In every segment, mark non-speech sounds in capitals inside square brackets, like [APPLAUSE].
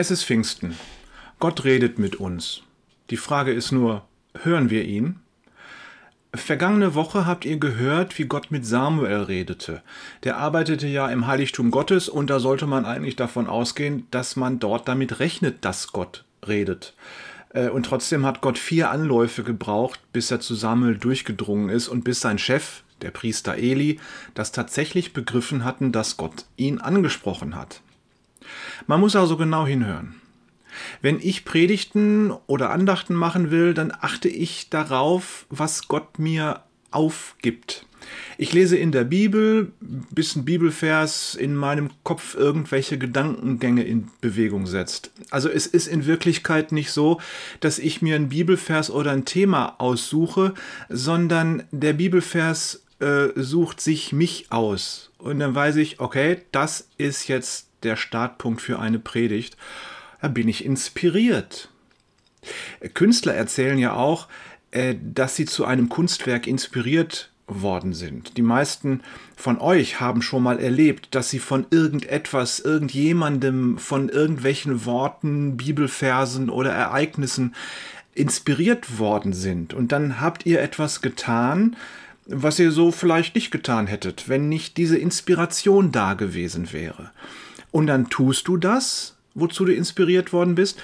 Es ist Pfingsten. Gott redet mit uns. Die Frage ist nur, hören wir ihn? Vergangene Woche habt ihr gehört, wie Gott mit Samuel redete. Der arbeitete ja im Heiligtum Gottes und da sollte man eigentlich davon ausgehen, dass man dort damit rechnet, dass Gott redet. Äh, und trotzdem hat Gott vier Anläufe gebraucht, bis er zu Samuel durchgedrungen ist und bis sein Chef, der Priester Eli, das tatsächlich begriffen hatten, dass Gott ihn angesprochen hat. Man muss also genau hinhören. Wenn ich Predigten oder Andachten machen will, dann achte ich darauf, was Gott mir aufgibt. Ich lese in der Bibel, bis ein Bibelvers in meinem Kopf irgendwelche Gedankengänge in Bewegung setzt. Also es ist in Wirklichkeit nicht so, dass ich mir ein Bibelvers oder ein Thema aussuche, sondern der Bibelvers äh, sucht sich mich aus. Und dann weiß ich, okay, das ist jetzt der Startpunkt für eine Predigt. Da bin ich inspiriert. Künstler erzählen ja auch, äh, dass sie zu einem Kunstwerk inspiriert worden sind. Die meisten von euch haben schon mal erlebt, dass sie von irgendetwas, irgendjemandem, von irgendwelchen Worten, Bibelversen oder Ereignissen inspiriert worden sind. Und dann habt ihr etwas getan, was ihr so vielleicht nicht getan hättet, wenn nicht diese Inspiration da gewesen wäre. Und dann tust du das, wozu du inspiriert worden bist,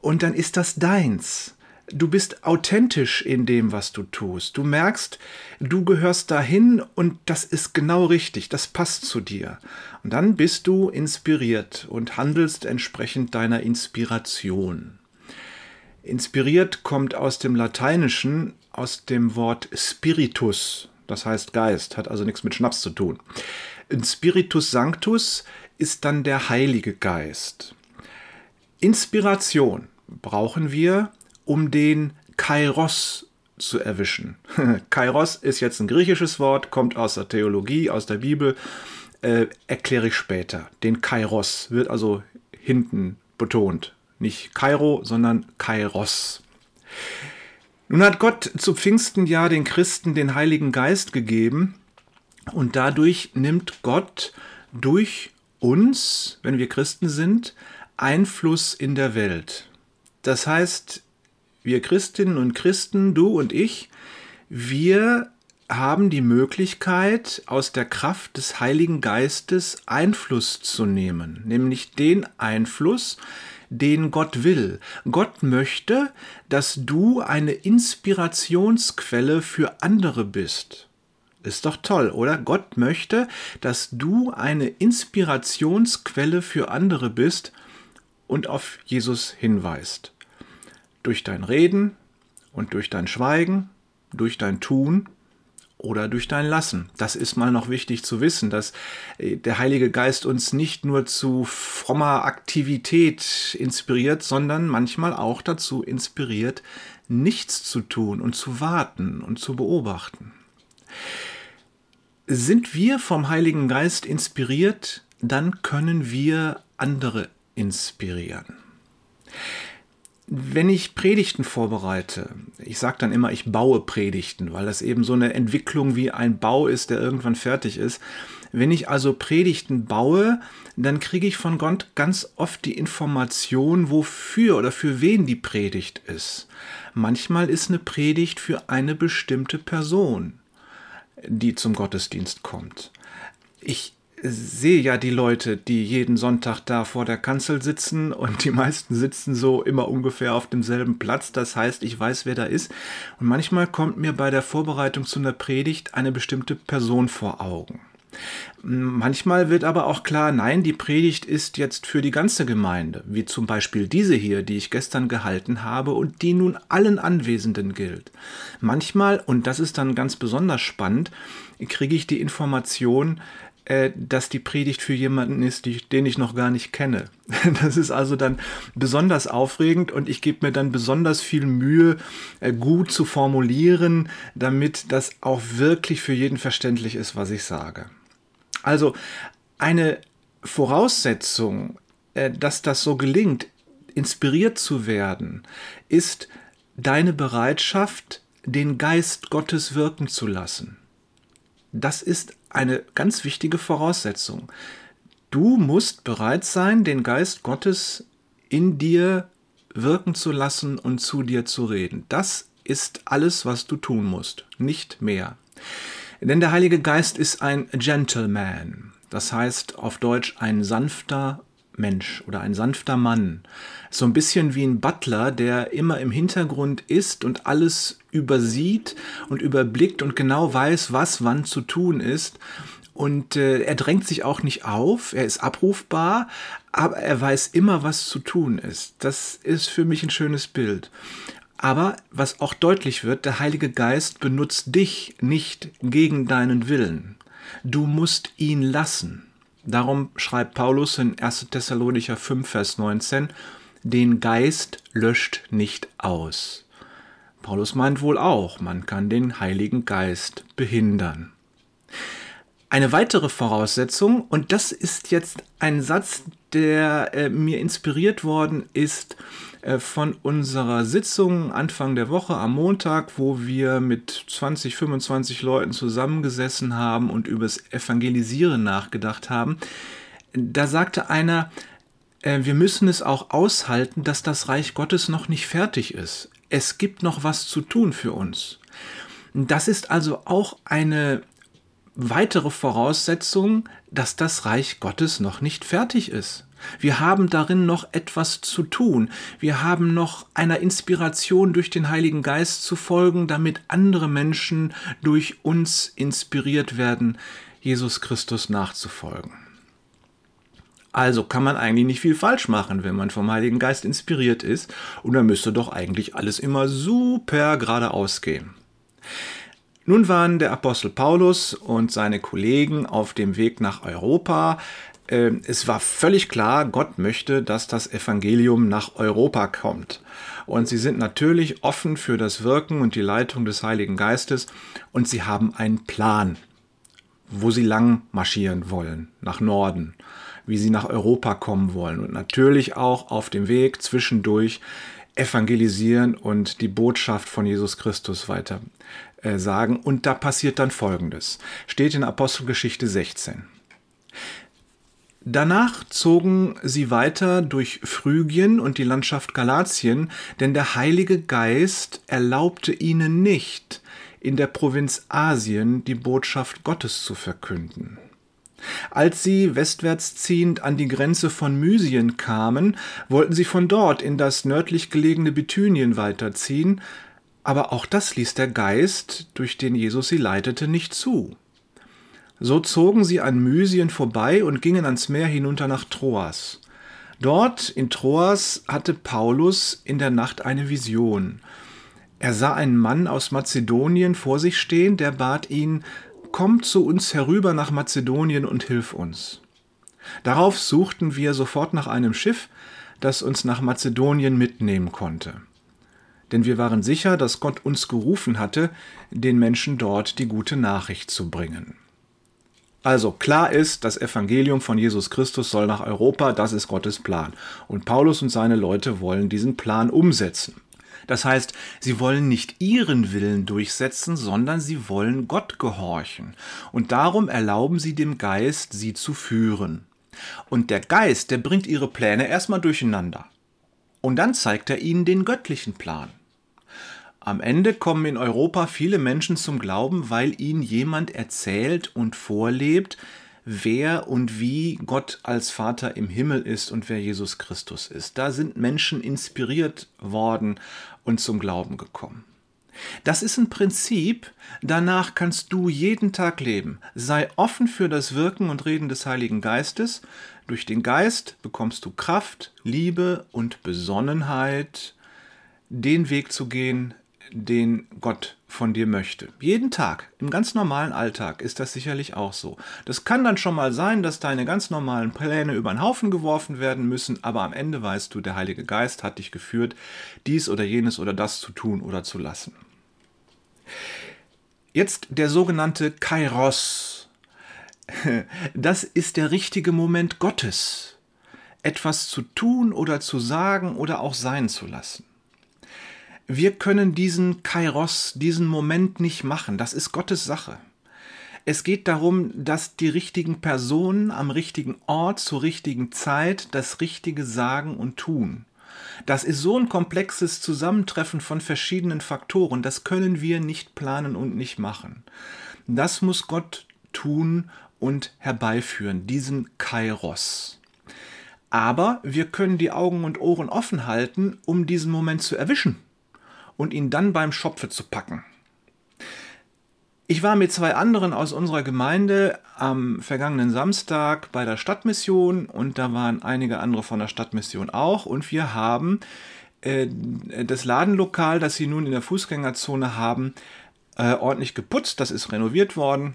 und dann ist das deins. Du bist authentisch in dem, was du tust. Du merkst, du gehörst dahin und das ist genau richtig, das passt zu dir. Und dann bist du inspiriert und handelst entsprechend deiner Inspiration. Inspiriert kommt aus dem Lateinischen, aus dem Wort Spiritus, das heißt Geist, hat also nichts mit Schnaps zu tun. Spiritus Sanctus ist dann der Heilige Geist. Inspiration brauchen wir, um den Kairos zu erwischen. [LAUGHS] Kairos ist jetzt ein griechisches Wort, kommt aus der Theologie, aus der Bibel, äh, erkläre ich später. Den Kairos wird also hinten betont. Nicht Kairo, sondern Kairos. Nun hat Gott zu Pfingsten ja den Christen den Heiligen Geist gegeben und dadurch nimmt Gott durch uns, wenn wir Christen sind, Einfluss in der Welt. Das heißt, wir Christinnen und Christen, du und ich, wir haben die Möglichkeit, aus der Kraft des Heiligen Geistes Einfluss zu nehmen, nämlich den Einfluss, den Gott will. Gott möchte, dass du eine Inspirationsquelle für andere bist. Ist doch toll, oder? Gott möchte, dass du eine Inspirationsquelle für andere bist und auf Jesus hinweist. Durch dein Reden und durch dein Schweigen, durch dein Tun oder durch dein Lassen. Das ist mal noch wichtig zu wissen, dass äh, der Heilige Geist uns nicht nur zu frommer Aktivität inspiriert, sondern manchmal auch dazu inspiriert, nichts zu tun und zu warten und zu beobachten. Sind wir vom Heiligen Geist inspiriert, dann können wir andere inspirieren. Wenn ich Predigten vorbereite, ich sage dann immer, ich baue Predigten, weil das eben so eine Entwicklung wie ein Bau ist, der irgendwann fertig ist. Wenn ich also Predigten baue, dann kriege ich von Gott ganz oft die Information, wofür oder für wen die Predigt ist. Manchmal ist eine Predigt für eine bestimmte Person die zum Gottesdienst kommt. Ich sehe ja die Leute, die jeden Sonntag da vor der Kanzel sitzen und die meisten sitzen so immer ungefähr auf demselben Platz. Das heißt, ich weiß, wer da ist. Und manchmal kommt mir bei der Vorbereitung zu einer Predigt eine bestimmte Person vor Augen. Manchmal wird aber auch klar, nein, die Predigt ist jetzt für die ganze Gemeinde, wie zum Beispiel diese hier, die ich gestern gehalten habe und die nun allen Anwesenden gilt. Manchmal, und das ist dann ganz besonders spannend, kriege ich die Information, äh, dass die Predigt für jemanden ist, den ich noch gar nicht kenne. [LAUGHS] Das ist also dann besonders aufregend und ich gebe mir dann besonders viel Mühe, äh, gut zu formulieren, damit das auch wirklich für jeden verständlich ist, was ich sage. Also eine Voraussetzung, äh, dass das so gelingt, inspiriert zu werden, ist deine Bereitschaft, den Geist Gottes wirken zu lassen. Das ist eine ganz wichtige Voraussetzung. Du musst bereit sein, den Geist Gottes in dir wirken zu lassen und zu dir zu reden. Das ist alles, was du tun musst, nicht mehr. Denn der Heilige Geist ist ein Gentleman, das heißt auf Deutsch ein sanfter Mensch oder ein sanfter Mann. So ein bisschen wie ein Butler, der immer im Hintergrund ist und alles übersieht und überblickt und genau weiß, was wann zu tun ist. Und äh, er drängt sich auch nicht auf, er ist abrufbar, aber er weiß immer, was zu tun ist. Das ist für mich ein schönes Bild. Aber was auch deutlich wird, der Heilige Geist benutzt dich nicht gegen deinen Willen. Du musst ihn lassen. Darum schreibt Paulus in 1. Thessalonicher 5, Vers 19, den Geist löscht nicht aus. Paulus meint wohl auch, man kann den Heiligen Geist behindern. Eine weitere Voraussetzung, und das ist jetzt ein Satz, der äh, mir inspiriert worden ist von unserer Sitzung Anfang der Woche am Montag, wo wir mit 20, 25 Leuten zusammengesessen haben und übers Evangelisieren nachgedacht haben. Da sagte einer, äh, wir müssen es auch aushalten, dass das Reich Gottes noch nicht fertig ist. Es gibt noch was zu tun für uns. Das ist also auch eine weitere Voraussetzung, dass das Reich Gottes noch nicht fertig ist. Wir haben darin noch etwas zu tun. Wir haben noch einer Inspiration durch den Heiligen Geist zu folgen, damit andere Menschen durch uns inspiriert werden, Jesus Christus nachzufolgen. Also kann man eigentlich nicht viel falsch machen, wenn man vom Heiligen Geist inspiriert ist, und dann müsste doch eigentlich alles immer super geradeaus gehen. Nun waren der Apostel Paulus und seine Kollegen auf dem Weg nach Europa. Ähm, es war völlig klar, Gott möchte, dass das Evangelium nach Europa kommt. Und sie sind natürlich offen für das Wirken und die Leitung des Heiligen Geistes und sie haben einen Plan, wo sie lang marschieren wollen, nach Norden, wie sie nach Europa kommen wollen und natürlich auch auf dem Weg zwischendurch evangelisieren und die Botschaft von Jesus Christus weiter äh, sagen. Und da passiert dann Folgendes. Steht in Apostelgeschichte 16. Danach zogen sie weiter durch Phrygien und die Landschaft Galatien, denn der Heilige Geist erlaubte ihnen nicht, in der Provinz Asien die Botschaft Gottes zu verkünden. Als sie westwärts ziehend an die Grenze von Mysien kamen, wollten sie von dort in das nördlich gelegene Bithynien weiterziehen, aber auch das ließ der Geist, durch den Jesus sie leitete, nicht zu. So zogen sie an Mysien vorbei und gingen ans Meer hinunter nach Troas. Dort in Troas hatte Paulus in der Nacht eine Vision. Er sah einen Mann aus Mazedonien vor sich stehen, der bat ihn, Komm zu uns herüber nach Mazedonien und hilf uns. Darauf suchten wir sofort nach einem Schiff, das uns nach Mazedonien mitnehmen konnte denn wir waren sicher, dass Gott uns gerufen hatte, den Menschen dort die gute Nachricht zu bringen. Also klar ist, das Evangelium von Jesus Christus soll nach Europa, das ist Gottes Plan. Und Paulus und seine Leute wollen diesen Plan umsetzen. Das heißt, sie wollen nicht ihren Willen durchsetzen, sondern sie wollen Gott gehorchen. Und darum erlauben sie dem Geist, sie zu führen. Und der Geist, der bringt ihre Pläne erstmal durcheinander. Und dann zeigt er ihnen den göttlichen Plan. Am Ende kommen in Europa viele Menschen zum Glauben, weil ihnen jemand erzählt und vorlebt, wer und wie Gott als Vater im Himmel ist und wer Jesus Christus ist. Da sind Menschen inspiriert worden und zum Glauben gekommen. Das ist ein Prinzip, danach kannst du jeden Tag leben. Sei offen für das Wirken und Reden des Heiligen Geistes. Durch den Geist bekommst du Kraft, Liebe und Besonnenheit, den Weg zu gehen, den Gott von dir möchte. Jeden Tag, im ganz normalen Alltag ist das sicherlich auch so. Das kann dann schon mal sein, dass deine ganz normalen Pläne über den Haufen geworfen werden müssen, aber am Ende weißt du, der Heilige Geist hat dich geführt, dies oder jenes oder das zu tun oder zu lassen. Jetzt der sogenannte Kairos. Das ist der richtige Moment Gottes, etwas zu tun oder zu sagen oder auch sein zu lassen. Wir können diesen Kairos, diesen Moment nicht machen. Das ist Gottes Sache. Es geht darum, dass die richtigen Personen am richtigen Ort zur richtigen Zeit das Richtige sagen und tun. Das ist so ein komplexes Zusammentreffen von verschiedenen Faktoren, das können wir nicht planen und nicht machen. Das muss Gott tun und herbeiführen, diesen Kairos. Aber wir können die Augen und Ohren offen halten, um diesen Moment zu erwischen und ihn dann beim Schopfe zu packen. Ich war mit zwei anderen aus unserer Gemeinde am vergangenen Samstag bei der Stadtmission und da waren einige andere von der Stadtmission auch und wir haben äh, das Ladenlokal, das sie nun in der Fußgängerzone haben, äh, ordentlich geputzt. Das ist renoviert worden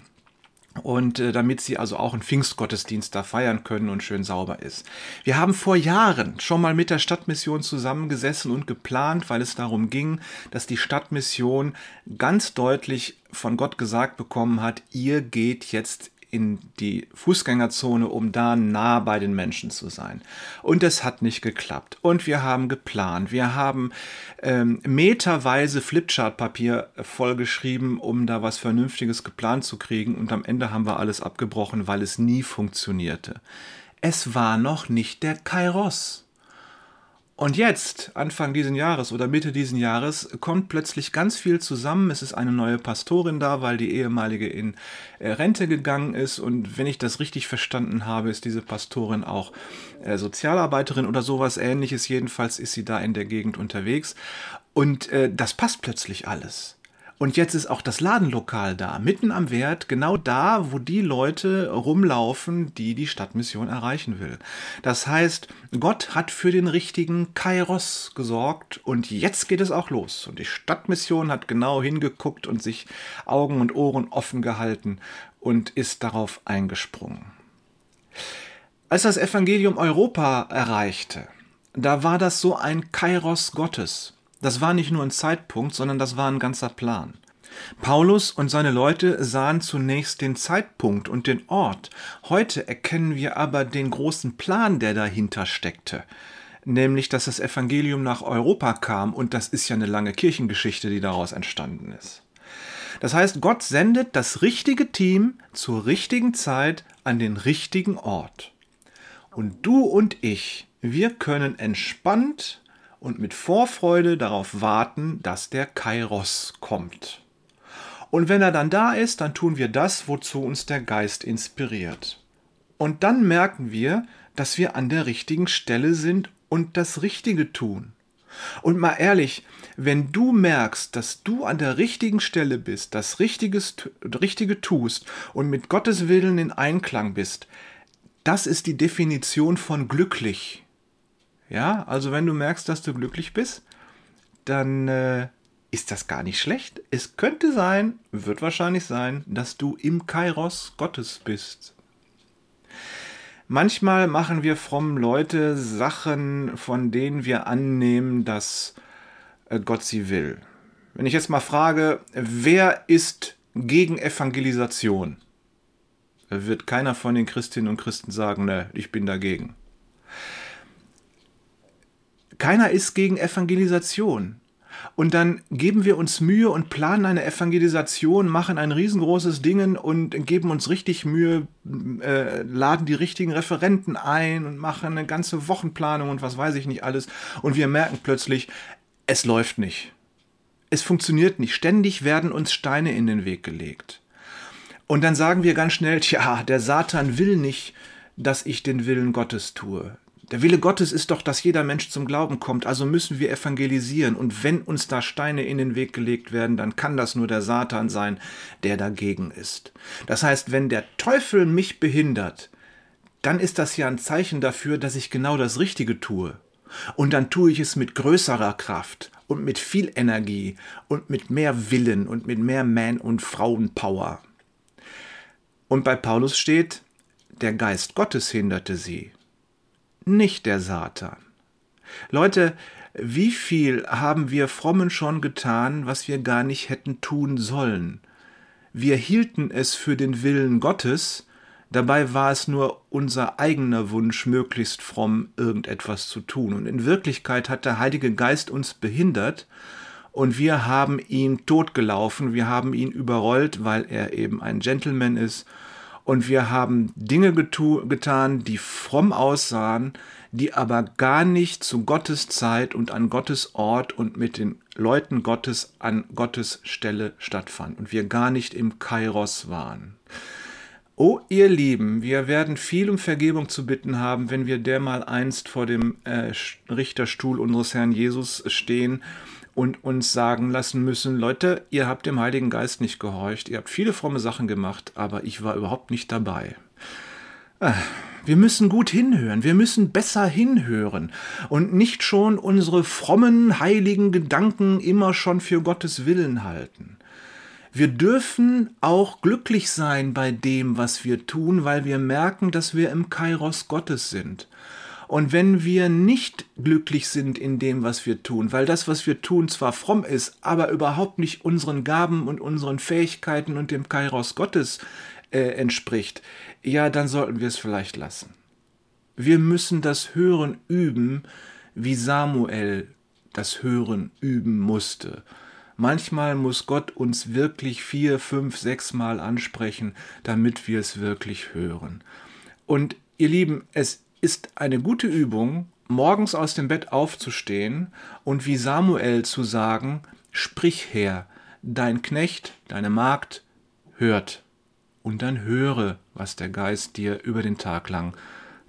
und äh, damit sie also auch einen Pfingstgottesdienst da feiern können und schön sauber ist. Wir haben vor Jahren schon mal mit der Stadtmission zusammengesessen und geplant, weil es darum ging, dass die Stadtmission ganz deutlich von Gott gesagt bekommen hat, ihr geht jetzt in die Fußgängerzone, um da nah bei den Menschen zu sein. Und es hat nicht geklappt. Und wir haben geplant. Wir haben ähm, meterweise Flipchart-Papier vollgeschrieben, um da was Vernünftiges geplant zu kriegen. Und am Ende haben wir alles abgebrochen, weil es nie funktionierte. Es war noch nicht der Kairos. Und jetzt, Anfang diesen Jahres oder Mitte diesen Jahres, kommt plötzlich ganz viel zusammen. Es ist eine neue Pastorin da, weil die ehemalige in äh, Rente gegangen ist. Und wenn ich das richtig verstanden habe, ist diese Pastorin auch äh, Sozialarbeiterin oder sowas ähnliches. Jedenfalls ist sie da in der Gegend unterwegs. Und äh, das passt plötzlich alles. Und jetzt ist auch das Ladenlokal da, mitten am Wert, genau da, wo die Leute rumlaufen, die die Stadtmission erreichen will. Das heißt, Gott hat für den richtigen Kairos gesorgt und jetzt geht es auch los. Und die Stadtmission hat genau hingeguckt und sich Augen und Ohren offen gehalten und ist darauf eingesprungen. Als das Evangelium Europa erreichte, da war das so ein Kairos Gottes. Das war nicht nur ein Zeitpunkt, sondern das war ein ganzer Plan. Paulus und seine Leute sahen zunächst den Zeitpunkt und den Ort. Heute erkennen wir aber den großen Plan, der dahinter steckte. Nämlich, dass das Evangelium nach Europa kam und das ist ja eine lange Kirchengeschichte, die daraus entstanden ist. Das heißt, Gott sendet das richtige Team zur richtigen Zeit an den richtigen Ort. Und du und ich, wir können entspannt und mit Vorfreude darauf warten, dass der Kairos kommt. Und wenn er dann da ist, dann tun wir das, wozu uns der Geist inspiriert. Und dann merken wir, dass wir an der richtigen Stelle sind und das Richtige tun. Und mal ehrlich, wenn du merkst, dass du an der richtigen Stelle bist, das Richtiges, Richtige tust und mit Gottes Willen in Einklang bist, das ist die Definition von glücklich. Ja, also wenn du merkst, dass du glücklich bist, dann äh, ist das gar nicht schlecht. Es könnte sein, wird wahrscheinlich sein, dass du im Kairos Gottes bist. Manchmal machen wir frommen Leute Sachen, von denen wir annehmen, dass äh, Gott sie will. Wenn ich jetzt mal frage, wer ist gegen Evangelisation? Wird keiner von den Christinnen und Christen sagen, ne, ich bin dagegen. Keiner ist gegen Evangelisation. Und dann geben wir uns Mühe und planen eine Evangelisation, machen ein riesengroßes Ding und geben uns richtig Mühe, äh, laden die richtigen Referenten ein und machen eine ganze Wochenplanung und was weiß ich nicht alles. Und wir merken plötzlich, es läuft nicht. Es funktioniert nicht. Ständig werden uns Steine in den Weg gelegt. Und dann sagen wir ganz schnell, [LAUGHS] tja, der Satan will nicht, dass ich den Willen Gottes tue. Der Wille Gottes ist doch, dass jeder Mensch zum Glauben kommt, also müssen wir evangelisieren. Und wenn uns da Steine in den Weg gelegt werden, dann kann das nur der Satan sein, der dagegen ist. Das heißt, wenn der Teufel mich behindert, dann ist das ja ein Zeichen dafür, dass ich genau das Richtige tue. Und dann tue ich es mit größerer Kraft und mit viel Energie und mit mehr Willen und mit mehr Man- und Frauenpower. Und bei Paulus steht, der Geist Gottes hinderte sie nicht der Satan. Leute, wie viel haben wir Frommen schon getan, was wir gar nicht hätten tun sollen? Wir hielten es für den Willen Gottes, dabei war es nur unser eigener Wunsch, möglichst fromm irgendetwas zu tun. Und in Wirklichkeit hat der Heilige Geist uns behindert und wir haben ihn totgelaufen, wir haben ihn überrollt, weil er eben ein Gentleman ist und wir haben Dinge getan, die fromm aussahen, die aber gar nicht zu Gottes Zeit und an Gottes Ort und mit den Leuten Gottes an Gottes Stelle stattfanden und wir gar nicht im Kairos waren. O ihr Lieben, wir werden viel um Vergebung zu bitten haben, wenn wir dermal einst vor dem äh, Richterstuhl unseres Herrn Jesus stehen und uns sagen lassen müssen, Leute, ihr habt dem Heiligen Geist nicht gehorcht, ihr habt viele fromme Sachen gemacht, aber ich war überhaupt nicht dabei. Äh, wir müssen gut hinhören, wir müssen besser hinhören und nicht schon unsere frommen, heiligen Gedanken immer schon für Gottes Willen halten. Wir dürfen auch glücklich sein bei dem, was wir tun, weil wir merken, dass wir im Kairos Gottes sind. Und wenn wir nicht glücklich sind in dem, was wir tun, weil das, was wir tun, zwar fromm ist, aber überhaupt nicht unseren Gaben und unseren Fähigkeiten und dem Kairos Gottes äh, entspricht, ja, dann sollten wir es vielleicht lassen. Wir müssen das Hören üben, wie Samuel das Hören üben musste. Manchmal muss Gott uns wirklich vier, fünf, sechs Mal ansprechen, damit wir es wirklich hören. Und ihr Lieben, es ist eine gute Übung, morgens aus dem Bett aufzustehen und wie Samuel zu sagen, sprich her, dein Knecht, deine Magd hört. Und dann höre, was der Geist dir über den Tag lang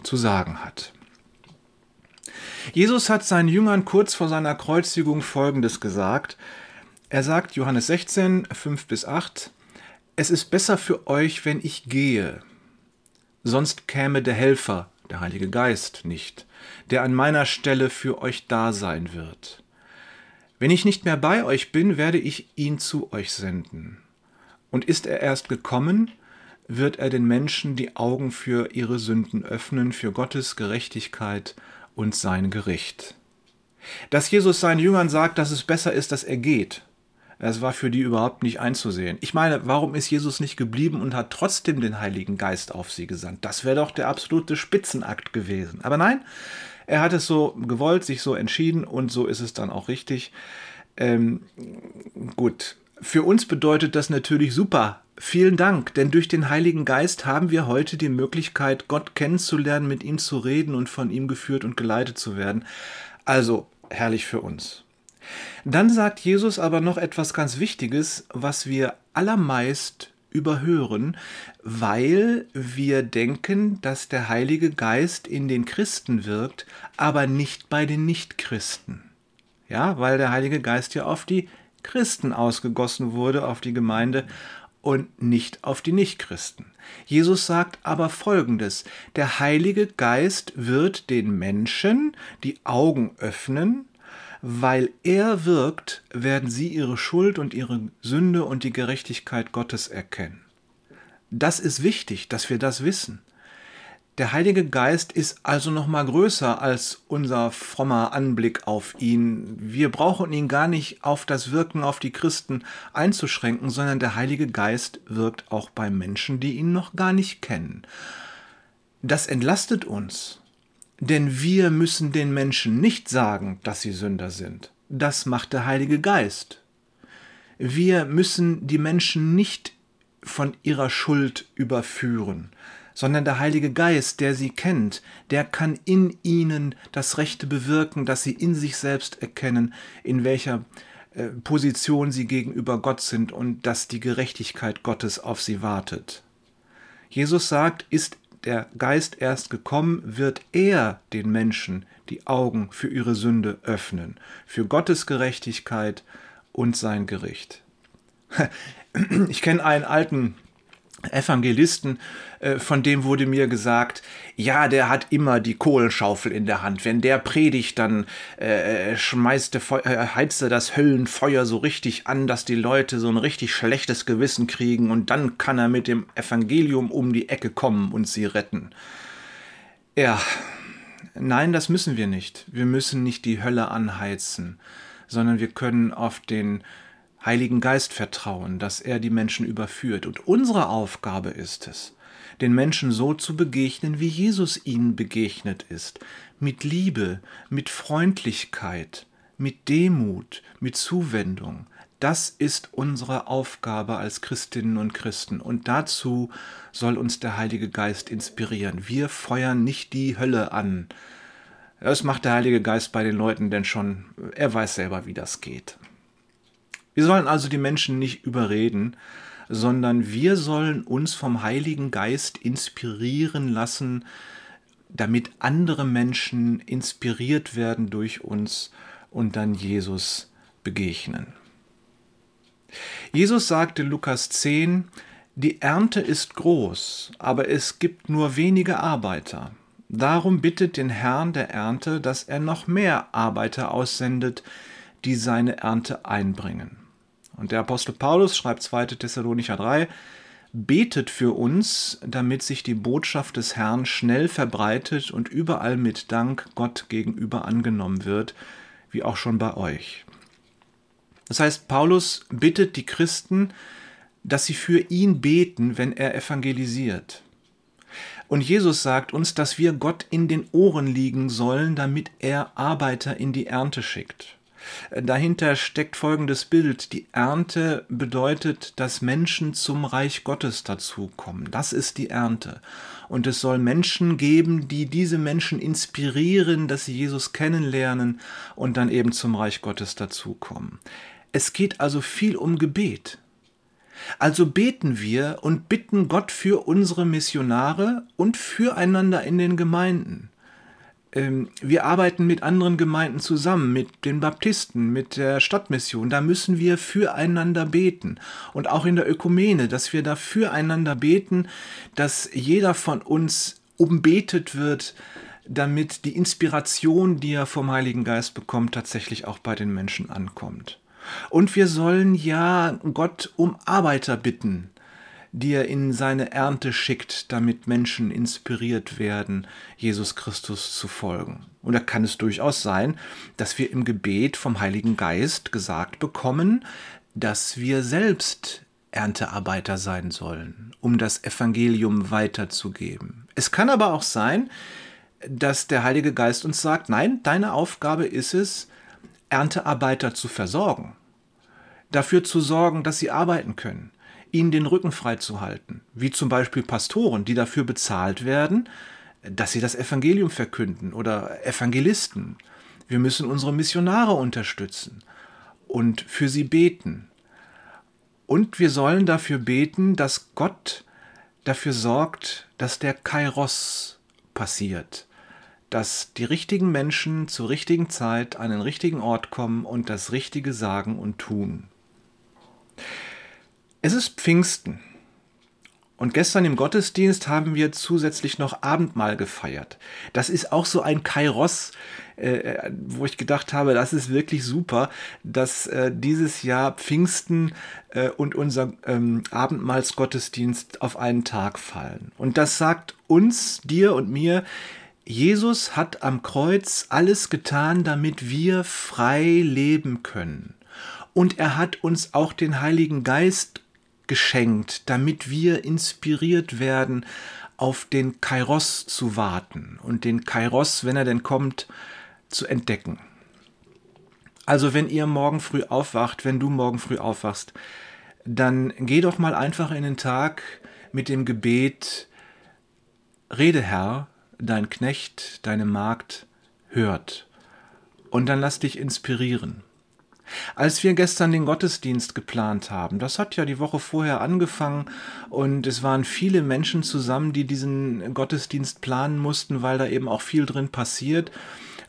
zu sagen hat. Jesus hat seinen Jüngern kurz vor seiner Kreuzigung Folgendes gesagt, er sagt, Johannes 16, 5 bis 8, es ist besser für euch, wenn ich gehe, sonst käme der Helfer, der Heilige Geist, nicht, der an meiner Stelle für euch da sein wird. Wenn ich nicht mehr bei euch bin, werde ich ihn zu euch senden. Und ist er erst gekommen, wird er den Menschen die Augen für ihre Sünden öffnen, für Gottes Gerechtigkeit und sein Gericht. Dass Jesus seinen Jüngern sagt, dass es besser ist, dass er geht, es war für die überhaupt nicht einzusehen. Ich meine, warum ist Jesus nicht geblieben und hat trotzdem den Heiligen Geist auf sie gesandt? Das wäre doch der absolute Spitzenakt gewesen. Aber nein, er hat es so gewollt, sich so entschieden und so ist es dann auch richtig. Ähm, gut, für uns bedeutet das natürlich super. Vielen Dank, denn durch den Heiligen Geist haben wir heute die Möglichkeit, Gott kennenzulernen, mit ihm zu reden und von ihm geführt und geleitet zu werden. Also herrlich für uns. Dann sagt Jesus aber noch etwas ganz Wichtiges, was wir allermeist überhören, weil wir denken, dass der Heilige Geist in den Christen wirkt, aber nicht bei den Nichtchristen. Ja, weil der Heilige Geist ja auf die Christen ausgegossen wurde, auf die Gemeinde und nicht auf die Nichtchristen. Jesus sagt aber Folgendes, der Heilige Geist wird den Menschen die Augen öffnen, weil er wirkt, werden sie ihre Schuld und ihre Sünde und die Gerechtigkeit Gottes erkennen. Das ist wichtig, dass wir das wissen. Der Heilige Geist ist also noch mal größer als unser frommer Anblick auf ihn. Wir brauchen ihn gar nicht auf das Wirken auf die Christen einzuschränken, sondern der Heilige Geist wirkt auch bei Menschen, die ihn noch gar nicht kennen. Das entlastet uns, denn wir müssen den Menschen nicht sagen, dass sie Sünder sind. Das macht der Heilige Geist. Wir müssen die Menschen nicht von ihrer Schuld überführen, sondern der Heilige Geist, der sie kennt, der kann in ihnen das Rechte bewirken, dass sie in sich selbst erkennen, in welcher äh, Position sie gegenüber Gott sind und dass die Gerechtigkeit Gottes auf sie wartet. Jesus sagt, ist der Geist erst gekommen, wird er den Menschen die Augen für ihre Sünde öffnen, für Gottes Gerechtigkeit und sein Gericht. [LAUGHS] Ich kenne einen alten Evangelisten, äh, von dem wurde mir gesagt, ja, der hat immer die Kohlenschaufel in der Hand. Wenn der predigt, dann äh, schmeißt der äh, heizt er das Höllenfeuer so richtig an, dass die Leute so ein richtig schlechtes Gewissen kriegen und dann kann er mit dem Evangelium um die Ecke kommen und sie retten. Ja, nein, das müssen wir nicht. Wir müssen nicht die Hölle anheizen, sondern wir können auf den Heiligen Geist vertrauen, dass er die Menschen überführt. Und unsere Aufgabe ist es, den Menschen so zu begegnen, wie Jesus ihnen begegnet ist, mit Liebe, mit Freundlichkeit, mit Demut, mit Zuwendung. Das ist unsere Aufgabe als Christinnen und Christen. Und dazu soll uns der Heilige Geist inspirieren. Wir feuern nicht die Hölle an. Das macht der Heilige Geist bei den Leuten denn schon. Er weiß selber, wie das geht. Wir sollen also die Menschen nicht überreden, sondern wir sollen uns vom Heiligen Geist inspirieren lassen, damit andere Menschen inspiriert werden durch uns und dann Jesus begegnen. Jesus sagte Lukas 10, die Ernte ist groß, aber es gibt nur wenige Arbeiter. Darum bittet den Herrn der Ernte, dass er noch mehr Arbeiter aussendet, die seine Ernte einbringen. Und der Apostel Paulus schreibt 2. Thessalonicher 3, betet für uns, damit sich die Botschaft des Herrn schnell verbreitet und überall mit Dank Gott gegenüber angenommen wird, wie auch schon bei euch. Das heißt, Paulus bittet die Christen, dass sie für ihn beten, wenn er evangelisiert. Und Jesus sagt uns, dass wir Gott in den Ohren liegen sollen, damit er Arbeiter in die Ernte schickt. Dahinter steckt folgendes Bild. Die Ernte bedeutet, dass Menschen zum Reich Gottes dazukommen. Das ist die Ernte. Und es soll Menschen geben, die diese Menschen inspirieren, dass sie Jesus kennenlernen und dann eben zum Reich Gottes dazukommen. Es geht also viel um Gebet. Also beten wir und bitten Gott für unsere Missionare und füreinander in den Gemeinden. Ähm, wir arbeiten mit anderen Gemeinden zusammen, mit den Baptisten, mit der Stadtmission. Da müssen wir füreinander beten. Und auch in der Ökumene, dass wir da füreinander beten, dass jeder von uns umbetet wird, damit die Inspiration, die er vom Heiligen Geist bekommt, tatsächlich auch bei den Menschen ankommt. Und wir sollen ja Gott um Arbeiter bitten, die er in seine Ernte schickt, damit Menschen inspiriert werden, Jesus Christus zu folgen. Und da kann es durchaus sein, dass wir im Gebet vom Heiligen Geist gesagt bekommen, dass wir selbst Erntearbeiter sein sollen, um das Evangelium weiterzugeben. Es kann aber auch sein, dass der Heilige Geist uns sagt, nein, deine Aufgabe ist es, Erntearbeiter zu versorgen, dafür zu sorgen, dass sie arbeiten können, ihnen den Rücken frei zu halten, wie zum Beispiel Pastoren, die dafür bezahlt werden, dass sie das Evangelium verkünden oder Evangelisten. Wir müssen unsere Missionare unterstützen und für sie beten. Und wir sollen dafür beten, dass Gott dafür sorgt, dass der Kairos passiert, dass die richtigen Menschen zur richtigen Zeit an den richtigen Ort kommen und das Richtige sagen und tun. Es ist Pfingsten. Und gestern im Gottesdienst haben wir zusätzlich noch Abendmahl gefeiert. Das ist auch so ein Kairos, äh, wo ich gedacht habe, das ist wirklich super, dass äh, dieses Jahr Pfingsten äh, und unser ähm, Abendmahlsgottesdienst auf einen Tag fallen. Und das sagt uns, dir und mir, Jesus hat am Kreuz alles getan, damit wir frei leben können. Und er hat uns auch den Heiligen Geist geschenkt, damit wir inspiriert werden, auf den Kairos zu warten und den Kairos, wenn er denn kommt, zu entdecken. Also wenn ihr morgen früh aufwacht, wenn du morgen früh aufwachst, dann geh doch mal einfach in den Tag mit dem Gebet, Rede Herr, dein Knecht, deine Magd hört. Und dann lass dich inspirieren. Als wir gestern den Gottesdienst geplant haben, das hat ja die Woche vorher angefangen und es waren viele Menschen zusammen, die diesen Gottesdienst planen mussten, weil da eben auch viel drin passiert.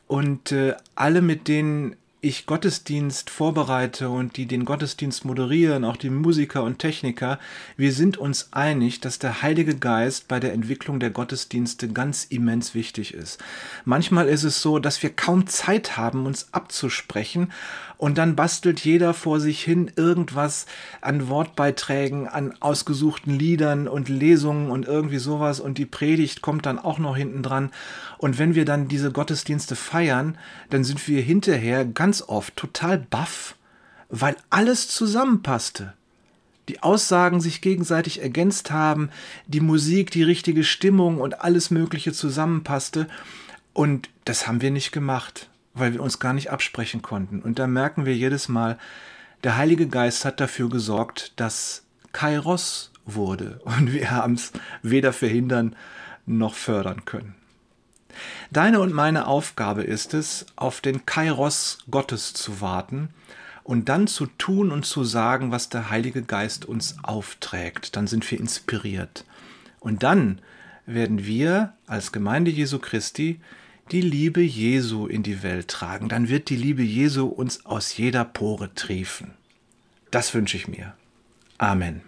Und äh, alle, mit denen ich Gottesdienst vorbereite und die den Gottesdienst moderieren, auch die Musiker und Techniker, wir sind uns einig, dass der Heilige Geist bei der Entwicklung der Gottesdienste ganz immens wichtig ist. Manchmal ist es so, dass wir kaum Zeit haben, uns abzusprechen und dann bastelt jeder vor sich hin irgendwas an Wortbeiträgen, an ausgesuchten Liedern und Lesungen und irgendwie sowas und die Predigt kommt dann auch noch hinten dran. Und wenn wir dann diese Gottesdienste feiern, dann sind wir hinterher ganz oft total baff, weil alles zusammenpasste die Aussagen sich gegenseitig ergänzt haben, die Musik, die richtige Stimmung und alles Mögliche zusammenpasste. Und das haben wir nicht gemacht weil wir uns gar nicht absprechen konnten. Und da merken wir jedes Mal, der Heilige Geist hat dafür gesorgt, dass Kairos wurde und wir haben es weder verhindern noch fördern können. Deine und meine Aufgabe ist es, auf den Kairos Gottes zu warten und dann zu tun und zu sagen, was der Heilige Geist uns aufträgt. Dann sind wir inspiriert. Und dann werden wir als Gemeinde Jesu Christi die Liebe Jesu in die Welt tragen. Dann wird die Liebe Jesu uns aus jeder Pore triefen. Das wünsche ich mir. Amen.